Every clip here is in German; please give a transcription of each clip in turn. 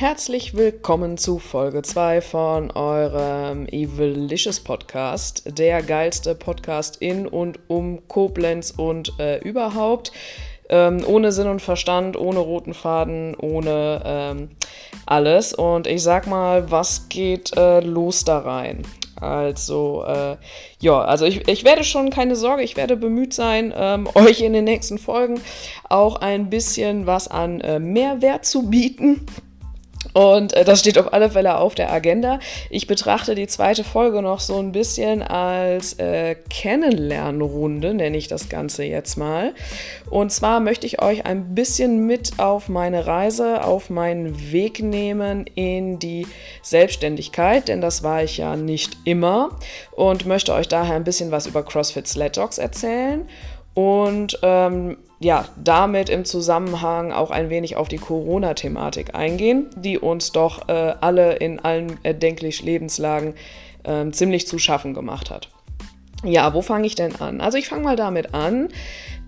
Herzlich willkommen zu Folge 2 von eurem Evilicious Podcast, der geilste Podcast in und um Koblenz und äh, überhaupt. Ähm, ohne Sinn und Verstand, ohne roten Faden, ohne ähm, alles. Und ich sag mal, was geht äh, los da rein? Also, äh, ja, also ich, ich werde schon, keine Sorge, ich werde bemüht sein, ähm, euch in den nächsten Folgen auch ein bisschen was an äh, Mehrwert zu bieten. Und äh, das steht auf alle Fälle auf der Agenda. Ich betrachte die zweite Folge noch so ein bisschen als äh, Kennenlernrunde, nenne ich das Ganze jetzt mal. Und zwar möchte ich euch ein bisschen mit auf meine Reise, auf meinen Weg nehmen in die Selbstständigkeit, denn das war ich ja nicht immer. Und möchte euch daher ein bisschen was über CrossFit Sled Dogs erzählen. Und ähm, ja, damit im Zusammenhang auch ein wenig auf die Corona-Thematik eingehen, die uns doch äh, alle in allen erdenklich Lebenslagen äh, ziemlich zu schaffen gemacht hat. Ja, wo fange ich denn an? Also ich fange mal damit an,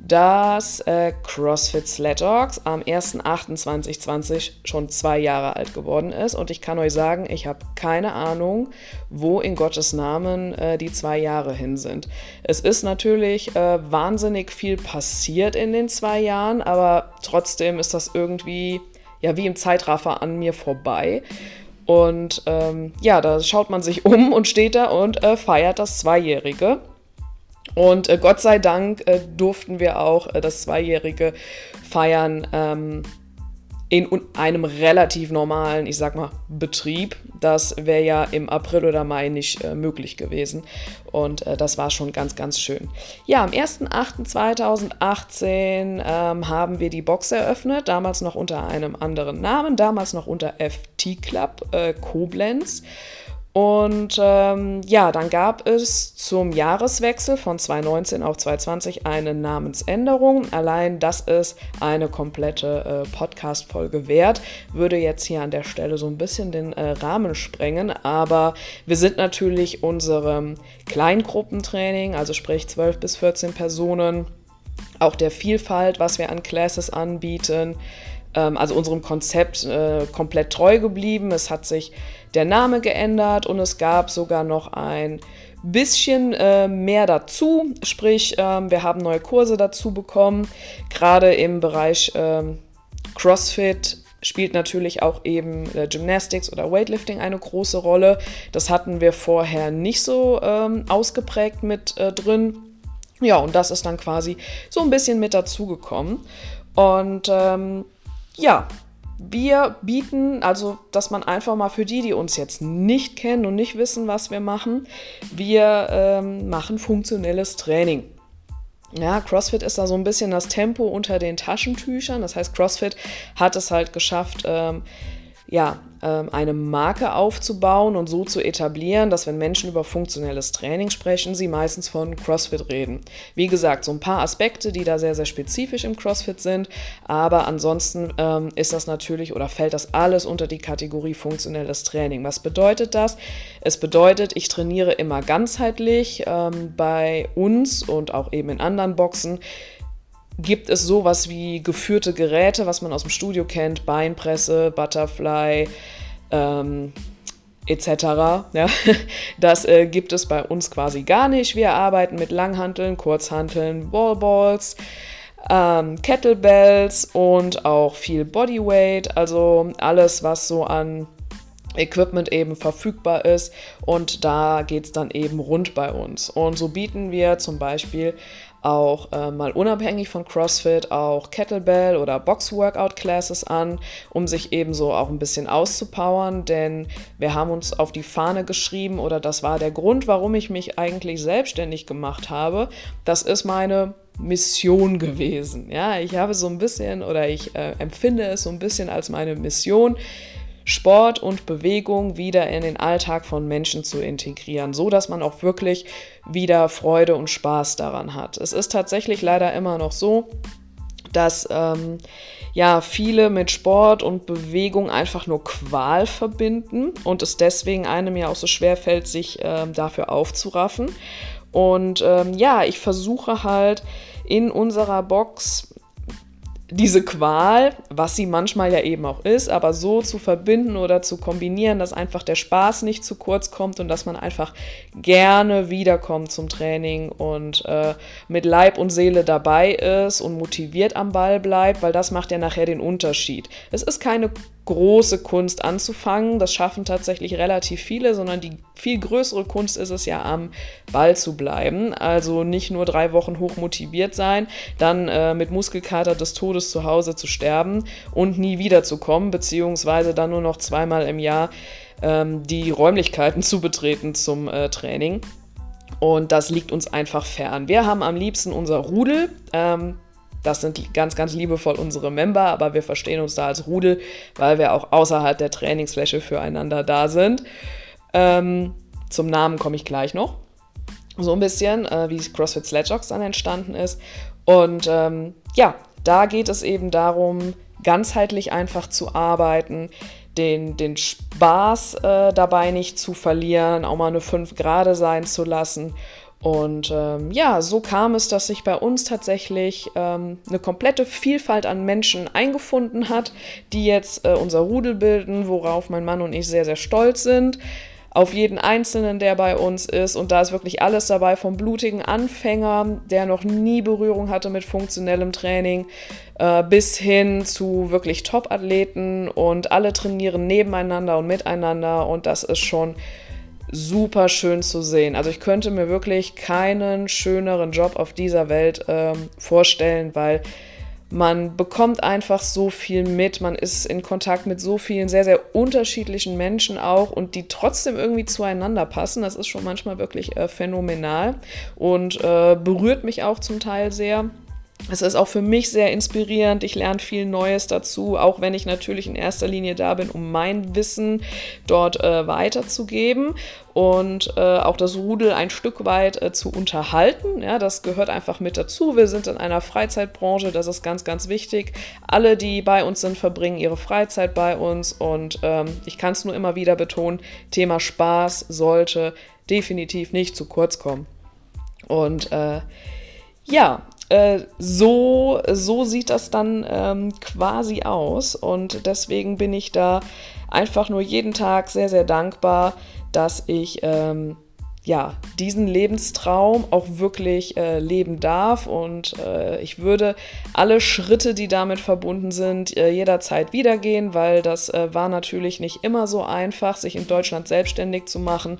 dass äh, CrossFit Dogs am 1.8.2020 schon zwei Jahre alt geworden ist. Und ich kann euch sagen, ich habe keine Ahnung, wo in Gottes Namen äh, die zwei Jahre hin sind. Es ist natürlich äh, wahnsinnig viel passiert in den zwei Jahren, aber trotzdem ist das irgendwie ja wie im Zeitraffer an mir vorbei. Und ähm, ja, da schaut man sich um und steht da und äh, feiert das Zweijährige. Und äh, Gott sei Dank äh, durften wir auch äh, das Zweijährige feiern ähm, in einem relativ normalen, ich sag mal, Betrieb. Das wäre ja im April oder Mai nicht äh, möglich gewesen. Und äh, das war schon ganz, ganz schön. Ja, am 1.8.2018 ähm, haben wir die Box eröffnet, damals noch unter einem anderen Namen, damals noch unter FT Club äh, Koblenz. Und ähm, ja, dann gab es zum Jahreswechsel von 2019 auf 2020 eine Namensänderung. Allein das ist eine komplette äh, Podcast-Folge wert. Würde jetzt hier an der Stelle so ein bisschen den äh, Rahmen sprengen. Aber wir sind natürlich unserem Kleingruppentraining, also sprich 12 bis 14 Personen, auch der Vielfalt, was wir an Classes anbieten, also unserem Konzept äh, komplett treu geblieben. Es hat sich der Name geändert und es gab sogar noch ein bisschen äh, mehr dazu. Sprich, ähm, wir haben neue Kurse dazu bekommen. Gerade im Bereich ähm, CrossFit spielt natürlich auch eben äh, Gymnastics oder Weightlifting eine große Rolle. Das hatten wir vorher nicht so ähm, ausgeprägt mit äh, drin. Ja, und das ist dann quasi so ein bisschen mit dazugekommen. Und ähm, ja, wir bieten, also dass man einfach mal für die, die uns jetzt nicht kennen und nicht wissen, was wir machen, wir ähm, machen funktionelles Training. Ja, CrossFit ist da so ein bisschen das Tempo unter den Taschentüchern. Das heißt, CrossFit hat es halt geschafft, ähm, ja, eine Marke aufzubauen und so zu etablieren, dass wenn Menschen über funktionelles Training sprechen, sie meistens von CrossFit reden. Wie gesagt, so ein paar Aspekte, die da sehr, sehr spezifisch im CrossFit sind, aber ansonsten ähm, ist das natürlich oder fällt das alles unter die Kategorie funktionelles Training. Was bedeutet das? Es bedeutet, ich trainiere immer ganzheitlich ähm, bei uns und auch eben in anderen Boxen gibt es sowas wie geführte Geräte, was man aus dem Studio kennt, Beinpresse, Butterfly, ähm, etc. Ja, das äh, gibt es bei uns quasi gar nicht. Wir arbeiten mit Langhanteln, Kurzhanteln, Wallballs, ähm, Kettlebells und auch viel Bodyweight, also alles, was so an Equipment eben verfügbar ist und da geht es dann eben rund bei uns. Und so bieten wir zum Beispiel auch äh, mal unabhängig von CrossFit auch Kettlebell oder Box-Workout-Classes an, um sich ebenso auch ein bisschen auszupowern, denn wir haben uns auf die Fahne geschrieben oder das war der Grund, warum ich mich eigentlich selbstständig gemacht habe. Das ist meine Mission gewesen. Ja, ich habe so ein bisschen oder ich äh, empfinde es so ein bisschen als meine Mission, Sport und Bewegung wieder in den Alltag von Menschen zu integrieren, so dass man auch wirklich wieder Freude und Spaß daran hat. Es ist tatsächlich leider immer noch so, dass ähm, ja viele mit Sport und Bewegung einfach nur Qual verbinden und es deswegen einem ja auch so schwer fällt, sich ähm, dafür aufzuraffen. Und ähm, ja, ich versuche halt in unserer Box diese Qual, was sie manchmal ja eben auch ist, aber so zu verbinden oder zu kombinieren, dass einfach der Spaß nicht zu kurz kommt und dass man einfach gerne wiederkommt zum Training und äh, mit Leib und Seele dabei ist und motiviert am Ball bleibt, weil das macht ja nachher den Unterschied. Es ist keine große Kunst anzufangen. Das schaffen tatsächlich relativ viele, sondern die viel größere Kunst ist es ja, am Ball zu bleiben. Also nicht nur drei Wochen hoch motiviert sein, dann äh, mit Muskelkater des Todes zu Hause zu sterben und nie wiederzukommen, beziehungsweise dann nur noch zweimal im Jahr ähm, die Räumlichkeiten zu betreten zum äh, Training. Und das liegt uns einfach fern. Wir haben am liebsten unser Rudel. Ähm, das sind ganz, ganz liebevoll unsere Member, aber wir verstehen uns da als Rudel, weil wir auch außerhalb der Trainingsfläche füreinander da sind. Ähm, zum Namen komme ich gleich noch. So ein bisschen, äh, wie CrossFit Sledgeox dann entstanden ist. Und ähm, ja, da geht es eben darum, ganzheitlich einfach zu arbeiten, den, den Spaß äh, dabei nicht zu verlieren, auch mal eine 5 Grade sein zu lassen und ähm, ja, so kam es, dass sich bei uns tatsächlich ähm, eine komplette Vielfalt an Menschen eingefunden hat, die jetzt äh, unser Rudel bilden, worauf mein Mann und ich sehr, sehr stolz sind. Auf jeden Einzelnen, der bei uns ist. Und da ist wirklich alles dabei, vom blutigen Anfänger, der noch nie Berührung hatte mit funktionellem Training, äh, bis hin zu wirklich Top-Athleten. Und alle trainieren nebeneinander und miteinander. Und das ist schon super schön zu sehen. Also ich könnte mir wirklich keinen schöneren Job auf dieser Welt ähm, vorstellen, weil man bekommt einfach so viel mit, man ist in Kontakt mit so vielen sehr, sehr unterschiedlichen Menschen auch und die trotzdem irgendwie zueinander passen. Das ist schon manchmal wirklich äh, phänomenal und äh, berührt mich auch zum Teil sehr. Es ist auch für mich sehr inspirierend. Ich lerne viel Neues dazu, auch wenn ich natürlich in erster Linie da bin, um mein Wissen dort äh, weiterzugeben und äh, auch das Rudel ein Stück weit äh, zu unterhalten. Ja, das gehört einfach mit dazu. Wir sind in einer Freizeitbranche, das ist ganz, ganz wichtig. Alle, die bei uns sind, verbringen ihre Freizeit bei uns und ähm, ich kann es nur immer wieder betonen, Thema Spaß sollte definitiv nicht zu kurz kommen. Und äh, ja, äh, so, so sieht das dann ähm, quasi aus. Und deswegen bin ich da einfach nur jeden Tag sehr, sehr dankbar, dass ich ähm, ja, diesen Lebenstraum auch wirklich äh, leben darf. Und äh, ich würde alle Schritte, die damit verbunden sind, äh, jederzeit wiedergehen, weil das äh, war natürlich nicht immer so einfach, sich in Deutschland selbstständig zu machen.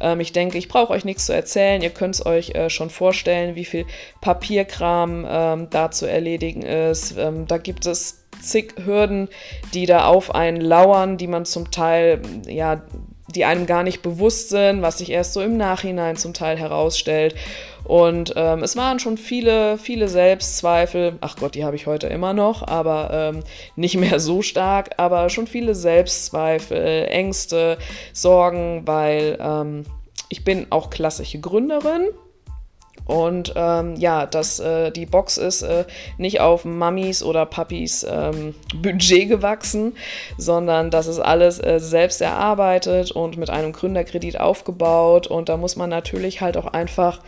Ähm, ich denke, ich brauche euch nichts zu erzählen. Ihr könnt es euch äh, schon vorstellen, wie viel Papierkram ähm, da zu erledigen ist. Ähm, da gibt es zig Hürden, die da auf einen lauern, die man zum Teil ja die einem gar nicht bewusst sind, was sich erst so im Nachhinein zum Teil herausstellt. Und ähm, es waren schon viele, viele Selbstzweifel. Ach Gott, die habe ich heute immer noch, aber ähm, nicht mehr so stark. Aber schon viele Selbstzweifel, Ängste, Sorgen, weil ähm, ich bin auch klassische Gründerin und ähm, ja, dass äh, die Box ist äh, nicht auf Mamis oder Papis ähm, Budget gewachsen, sondern das ist alles äh, selbst erarbeitet und mit einem Gründerkredit aufgebaut. Und da muss man natürlich halt auch einfach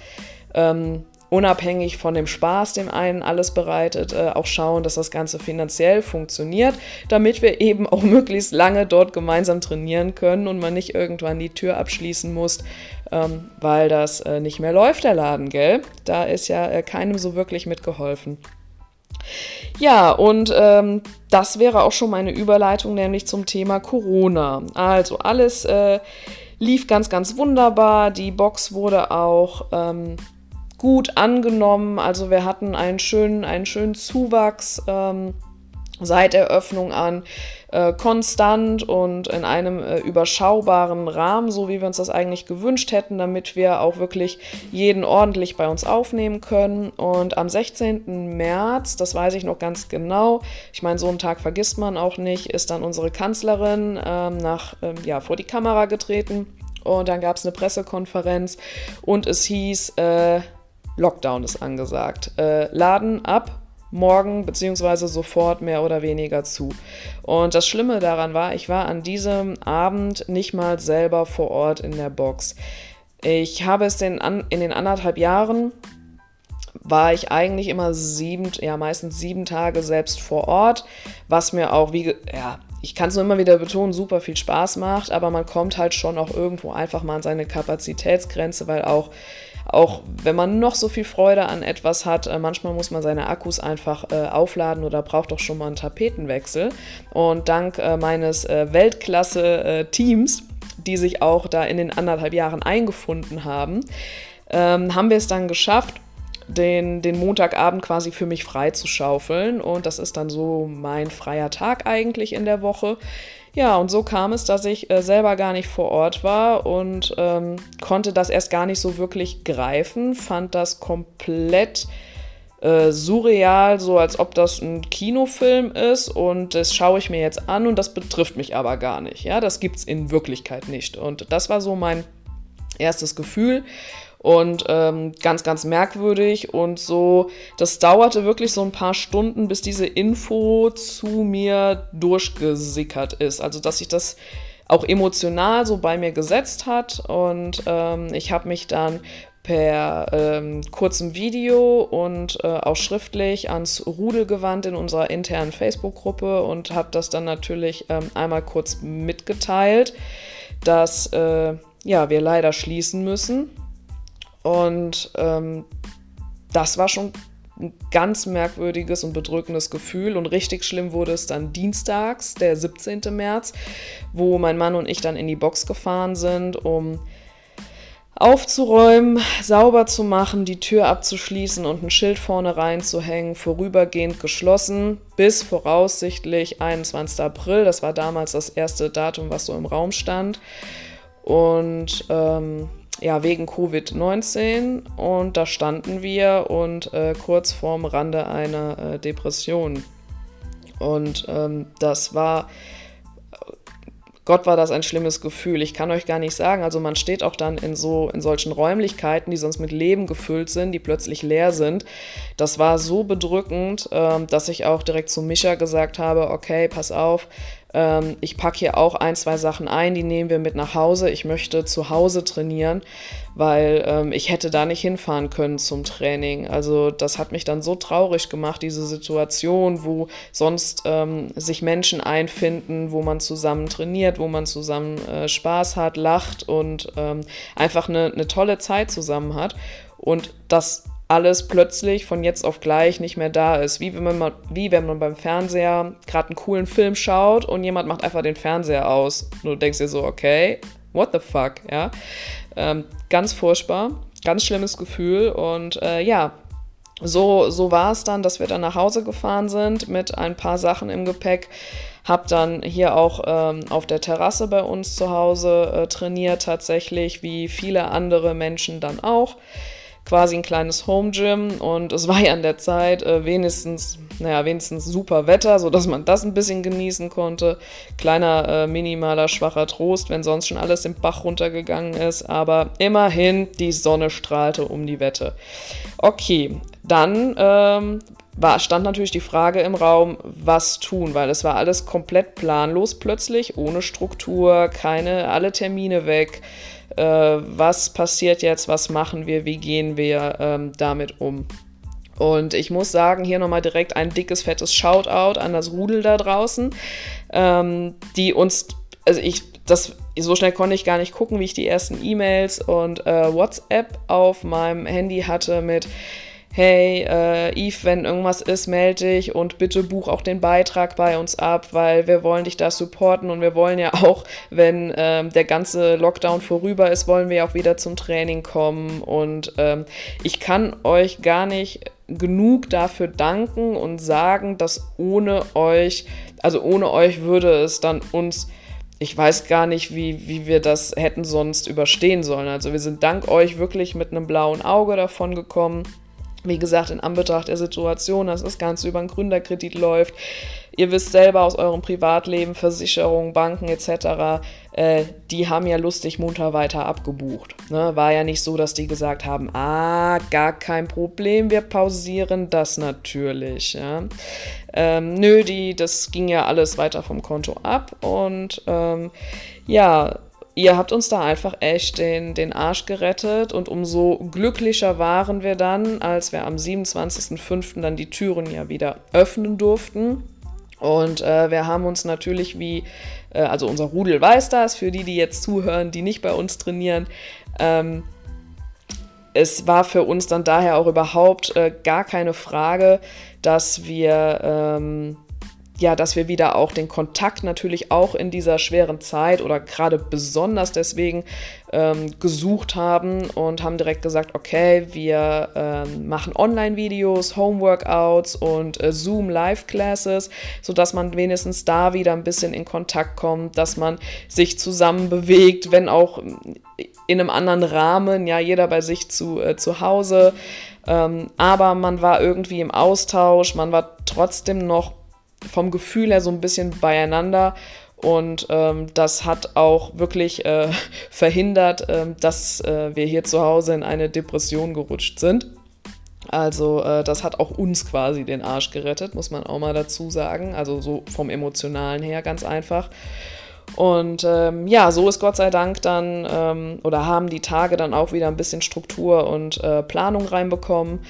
ähm, unabhängig von dem Spaß, dem einen alles bereitet, äh, auch schauen, dass das Ganze finanziell funktioniert, damit wir eben auch möglichst lange dort gemeinsam trainieren können und man nicht irgendwann die Tür abschließen muss, ähm, weil das äh, nicht mehr läuft, der Laden, gell? Da ist ja äh, keinem so wirklich mitgeholfen. Ja, und ähm, das wäre auch schon meine Überleitung, nämlich zum Thema Corona. Also alles äh, lief ganz, ganz wunderbar. Die Box wurde auch ähm, gut angenommen. Also wir hatten einen schönen, einen schönen Zuwachs ähm, seit Eröffnung an. Äh, konstant und in einem äh, überschaubaren Rahmen, so wie wir uns das eigentlich gewünscht hätten, damit wir auch wirklich jeden ordentlich bei uns aufnehmen können. Und am 16. März, das weiß ich noch ganz genau, ich meine, so einen Tag vergisst man auch nicht, ist dann unsere Kanzlerin ähm, nach, ähm, ja, vor die Kamera getreten. Und dann gab es eine Pressekonferenz und es hieß, äh, Lockdown ist angesagt. Äh, Laden ab, morgen beziehungsweise sofort mehr oder weniger zu. Und das Schlimme daran war, ich war an diesem Abend nicht mal selber vor Ort in der Box. Ich habe es in, in den anderthalb Jahren war ich eigentlich immer sieben, ja meistens sieben Tage selbst vor Ort, was mir auch, wie, ja, ich kann es nur immer wieder betonen, super viel Spaß macht, aber man kommt halt schon auch irgendwo einfach mal an seine Kapazitätsgrenze, weil auch auch wenn man noch so viel Freude an etwas hat, äh, manchmal muss man seine Akkus einfach äh, aufladen oder braucht doch schon mal einen Tapetenwechsel. Und dank äh, meines Weltklasse-Teams, die sich auch da in den anderthalb Jahren eingefunden haben, ähm, haben wir es dann geschafft, den, den Montagabend quasi für mich frei zu schaufeln. Und das ist dann so mein freier Tag eigentlich in der Woche. Ja, und so kam es, dass ich äh, selber gar nicht vor Ort war und ähm, konnte das erst gar nicht so wirklich greifen, fand das komplett äh, surreal, so als ob das ein Kinofilm ist und das schaue ich mir jetzt an und das betrifft mich aber gar nicht. Ja, das gibt es in Wirklichkeit nicht. Und das war so mein erstes Gefühl und ähm, ganz, ganz merkwürdig. Und so, das dauerte wirklich so ein paar Stunden, bis diese Info zu mir durchgesickert ist. Also, dass sich das auch emotional so bei mir gesetzt hat. Und ähm, ich habe mich dann per ähm, kurzem Video und äh, auch schriftlich ans Rudel gewandt in unserer internen Facebook-Gruppe und habe das dann natürlich ähm, einmal kurz mitgeteilt, dass äh, ja, wir leider schließen müssen und ähm, das war schon ein ganz merkwürdiges und bedrückendes Gefühl. Und richtig schlimm wurde es dann dienstags, der 17. März, wo mein Mann und ich dann in die Box gefahren sind, um aufzuräumen, sauber zu machen, die Tür abzuschließen und ein Schild vorne reinzuhängen, vorübergehend geschlossen, bis voraussichtlich 21. April. Das war damals das erste Datum, was so im Raum stand. Und ähm, ja, wegen Covid-19 und da standen wir und äh, kurz vorm Rande einer äh, Depression. Und ähm, das war, Gott war das ein schlimmes Gefühl. Ich kann euch gar nicht sagen. Also man steht auch dann in so in solchen Räumlichkeiten, die sonst mit Leben gefüllt sind, die plötzlich leer sind. Das war so bedrückend, ähm, dass ich auch direkt zu Micha gesagt habe: Okay, pass auf, ähm, ich packe hier auch ein, zwei Sachen ein, die nehmen wir mit nach Hause. Ich möchte zu Hause trainieren, weil ähm, ich hätte da nicht hinfahren können zum Training. Also das hat mich dann so traurig gemacht, diese Situation, wo sonst ähm, sich Menschen einfinden, wo man zusammen trainiert, wo man zusammen äh, Spaß hat, lacht und ähm, einfach eine, eine tolle Zeit zusammen hat. Und das alles plötzlich von jetzt auf gleich nicht mehr da ist. Wie wenn man, wie wenn man beim Fernseher gerade einen coolen Film schaut und jemand macht einfach den Fernseher aus. Und du denkst dir so, okay, what the fuck, ja. Ähm, ganz furchtbar, ganz schlimmes Gefühl und äh, ja, so, so war es dann, dass wir dann nach Hause gefahren sind mit ein paar Sachen im Gepäck. Hab dann hier auch ähm, auf der Terrasse bei uns zu Hause äh, trainiert, tatsächlich, wie viele andere Menschen dann auch quasi ein kleines Home Gym und es war ja an der Zeit äh, wenigstens, naja, wenigstens super Wetter, sodass man das ein bisschen genießen konnte. Kleiner, äh, minimaler, schwacher Trost, wenn sonst schon alles im Bach runtergegangen ist, aber immerhin die Sonne strahlte um die Wette. Okay, dann ähm, war, stand natürlich die Frage im Raum, was tun, weil es war alles komplett planlos plötzlich, ohne Struktur, keine, alle Termine weg äh, was passiert jetzt, was machen wir, wie gehen wir ähm, damit um. Und ich muss sagen, hier nochmal direkt ein dickes, fettes Shoutout an das Rudel da draußen, ähm, die uns, also ich, das, so schnell konnte ich gar nicht gucken, wie ich die ersten E-Mails und äh, WhatsApp auf meinem Handy hatte mit, hey, äh, Yves, wenn irgendwas ist, melde dich und bitte buch auch den Beitrag bei uns ab, weil wir wollen dich da supporten und wir wollen ja auch, wenn ähm, der ganze Lockdown vorüber ist, wollen wir auch wieder zum Training kommen und ähm, ich kann euch gar nicht genug dafür danken und sagen, dass ohne euch, also ohne euch würde es dann uns ich weiß gar nicht, wie, wie wir das hätten sonst überstehen sollen. Also wir sind dank euch wirklich mit einem blauen Auge davon gekommen. Wie gesagt, in Anbetracht der Situation, dass das Ganze über einen Gründerkredit läuft, ihr wisst selber aus eurem Privatleben, Versicherungen, Banken etc., äh, die haben ja lustig munter weiter abgebucht. Ne? War ja nicht so, dass die gesagt haben, ah, gar kein Problem, wir pausieren das natürlich. Ja? Ähm, nö, die, das ging ja alles weiter vom Konto ab und ähm, ja, ihr habt uns da einfach echt den, den Arsch gerettet und umso glücklicher waren wir dann, als wir am 27.05. dann die Türen ja wieder öffnen durften. Und äh, wir haben uns natürlich wie, äh, also unser Rudel weiß das, für die, die jetzt zuhören, die nicht bei uns trainieren, ähm, es war für uns dann daher auch überhaupt äh, gar keine Frage, dass wir ähm, ja, dass wir wieder auch den Kontakt natürlich auch in dieser schweren Zeit oder gerade besonders deswegen ähm, gesucht haben und haben direkt gesagt, okay, wir ähm, machen Online-Videos, Homeworkouts und äh, Zoom Live-Classes, sodass man wenigstens da wieder ein bisschen in Kontakt kommt, dass man sich zusammen bewegt, wenn auch in einem anderen Rahmen, ja, jeder bei sich zu, äh, zu Hause. Ähm, aber man war irgendwie im Austausch, man war trotzdem noch vom Gefühl her so ein bisschen beieinander. Und ähm, das hat auch wirklich äh, verhindert, äh, dass äh, wir hier zu Hause in eine Depression gerutscht sind. Also äh, das hat auch uns quasi den Arsch gerettet, muss man auch mal dazu sagen. Also so vom emotionalen her ganz einfach. Und ähm, ja, so ist Gott sei Dank dann ähm, oder haben die Tage dann auch wieder ein bisschen Struktur und äh, Planung reinbekommen.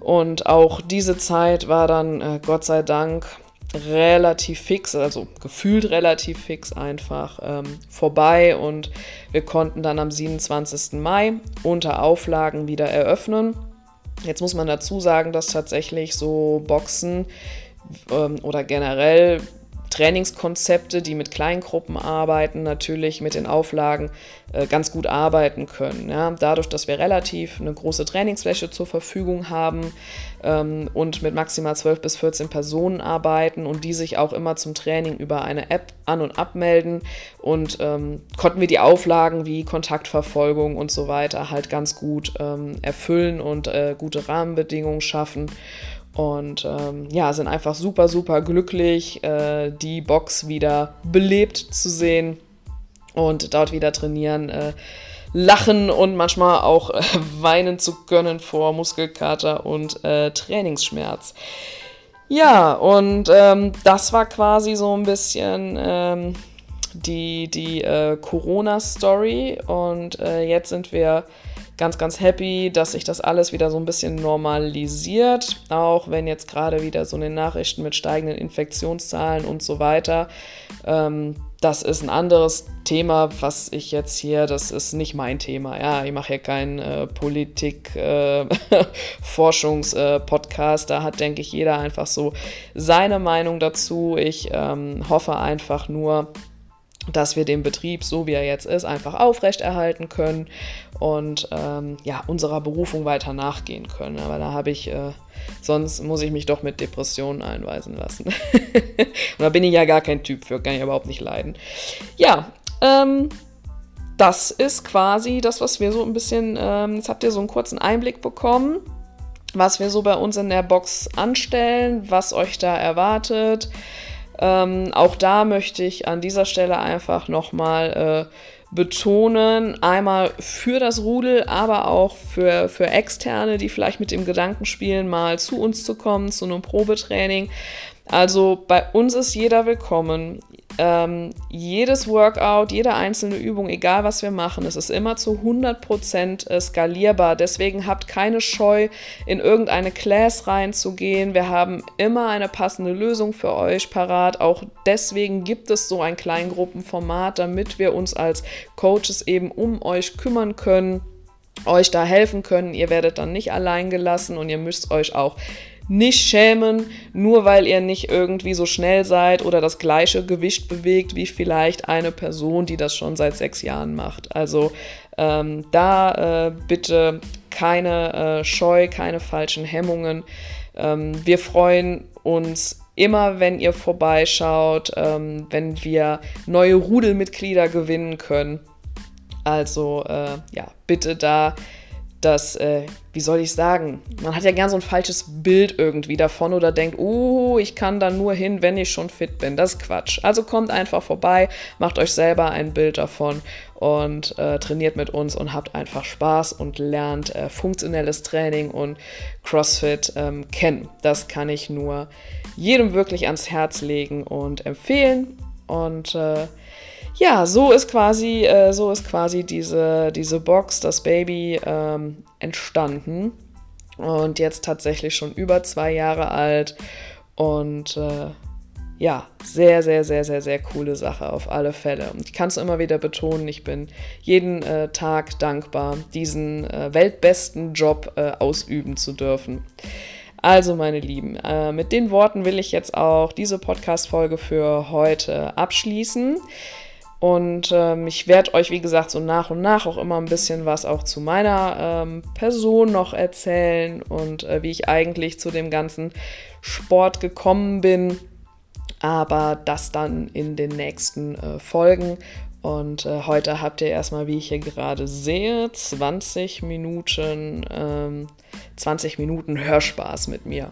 Und auch diese Zeit war dann äh, Gott sei Dank relativ fix, also gefühlt relativ fix einfach ähm, vorbei und wir konnten dann am 27. Mai unter Auflagen wieder eröffnen. Jetzt muss man dazu sagen, dass tatsächlich so Boxen ähm, oder generell Trainingskonzepte, die mit Kleingruppen arbeiten, natürlich mit den Auflagen äh, ganz gut arbeiten können. Ja? Dadurch, dass wir relativ eine große Trainingsfläche zur Verfügung haben ähm, und mit maximal 12 bis 14 Personen arbeiten und die sich auch immer zum Training über eine App an- und abmelden und ähm, konnten wir die Auflagen wie Kontaktverfolgung und so weiter halt ganz gut ähm, erfüllen und äh, gute Rahmenbedingungen schaffen. Und ähm, ja, sind einfach super, super glücklich, äh, die Box wieder belebt zu sehen und dort wieder trainieren, äh, lachen und manchmal auch äh, weinen zu können vor Muskelkater und äh, Trainingsschmerz. Ja, und ähm, das war quasi so ein bisschen ähm, die, die äh, Corona-Story. Und äh, jetzt sind wir ganz, ganz happy, dass sich das alles wieder so ein bisschen normalisiert, auch wenn jetzt gerade wieder so eine Nachrichten mit steigenden Infektionszahlen und so weiter. Ähm, das ist ein anderes Thema, was ich jetzt hier, das ist nicht mein Thema. Ja, ich mache hier keinen äh, Politik-Forschungs-Podcast. Äh, da hat, denke ich, jeder einfach so seine Meinung dazu. Ich ähm, hoffe einfach nur, dass wir den Betrieb, so wie er jetzt ist, einfach aufrechterhalten können und ähm, ja, unserer Berufung weiter nachgehen können. Aber da habe ich, äh, sonst muss ich mich doch mit Depressionen einweisen lassen. und da bin ich ja gar kein Typ für, kann ich überhaupt nicht leiden. Ja, ähm, das ist quasi das, was wir so ein bisschen, ähm, jetzt habt ihr so einen kurzen Einblick bekommen, was wir so bei uns in der Box anstellen, was euch da erwartet. Ähm, auch da möchte ich an dieser Stelle einfach nochmal äh, betonen, einmal für das Rudel, aber auch für, für Externe, die vielleicht mit dem Gedanken spielen, mal zu uns zu kommen, zu einem Probetraining. Also bei uns ist jeder willkommen ähm, jedes Workout, jede einzelne Übung, egal was wir machen, es ist immer zu 100% äh, skalierbar. Deswegen habt keine Scheu, in irgendeine Class reinzugehen. Wir haben immer eine passende Lösung für euch parat. Auch deswegen gibt es so ein Kleingruppenformat, damit wir uns als Coaches eben um euch kümmern können euch da helfen können. Ihr werdet dann nicht allein gelassen und ihr müsst euch auch nicht schämen, nur weil ihr nicht irgendwie so schnell seid oder das gleiche Gewicht bewegt wie vielleicht eine Person, die das schon seit sechs Jahren macht. Also ähm, da äh, bitte keine äh, Scheu, keine falschen Hemmungen. Ähm, wir freuen uns immer, wenn ihr vorbeischaut, ähm, wenn wir neue Rudelmitglieder gewinnen können. Also äh, ja, bitte da dass, äh, wie soll ich sagen, man hat ja gern so ein falsches Bild irgendwie davon oder denkt, oh, ich kann da nur hin, wenn ich schon fit bin. Das ist Quatsch. Also kommt einfach vorbei, macht euch selber ein Bild davon und äh, trainiert mit uns und habt einfach Spaß und lernt äh, funktionelles Training und CrossFit ähm, kennen. Das kann ich nur jedem wirklich ans Herz legen und empfehlen. Und äh, ja, so ist quasi, äh, so ist quasi diese, diese Box, das Baby ähm, entstanden. Und jetzt tatsächlich schon über zwei Jahre alt. Und äh, ja, sehr, sehr, sehr, sehr, sehr coole Sache auf alle Fälle. Und ich kann es immer wieder betonen, ich bin jeden äh, Tag dankbar, diesen äh, weltbesten Job äh, ausüben zu dürfen. Also, meine Lieben, äh, mit den Worten will ich jetzt auch diese Podcast-Folge für heute abschließen. Und ähm, ich werde euch, wie gesagt, so nach und nach auch immer ein bisschen was auch zu meiner ähm, Person noch erzählen und äh, wie ich eigentlich zu dem ganzen Sport gekommen bin. Aber das dann in den nächsten äh, Folgen. Und äh, heute habt ihr erstmal, wie ich hier gerade sehe, 20 Minuten, ähm, 20 Minuten Hörspaß mit mir.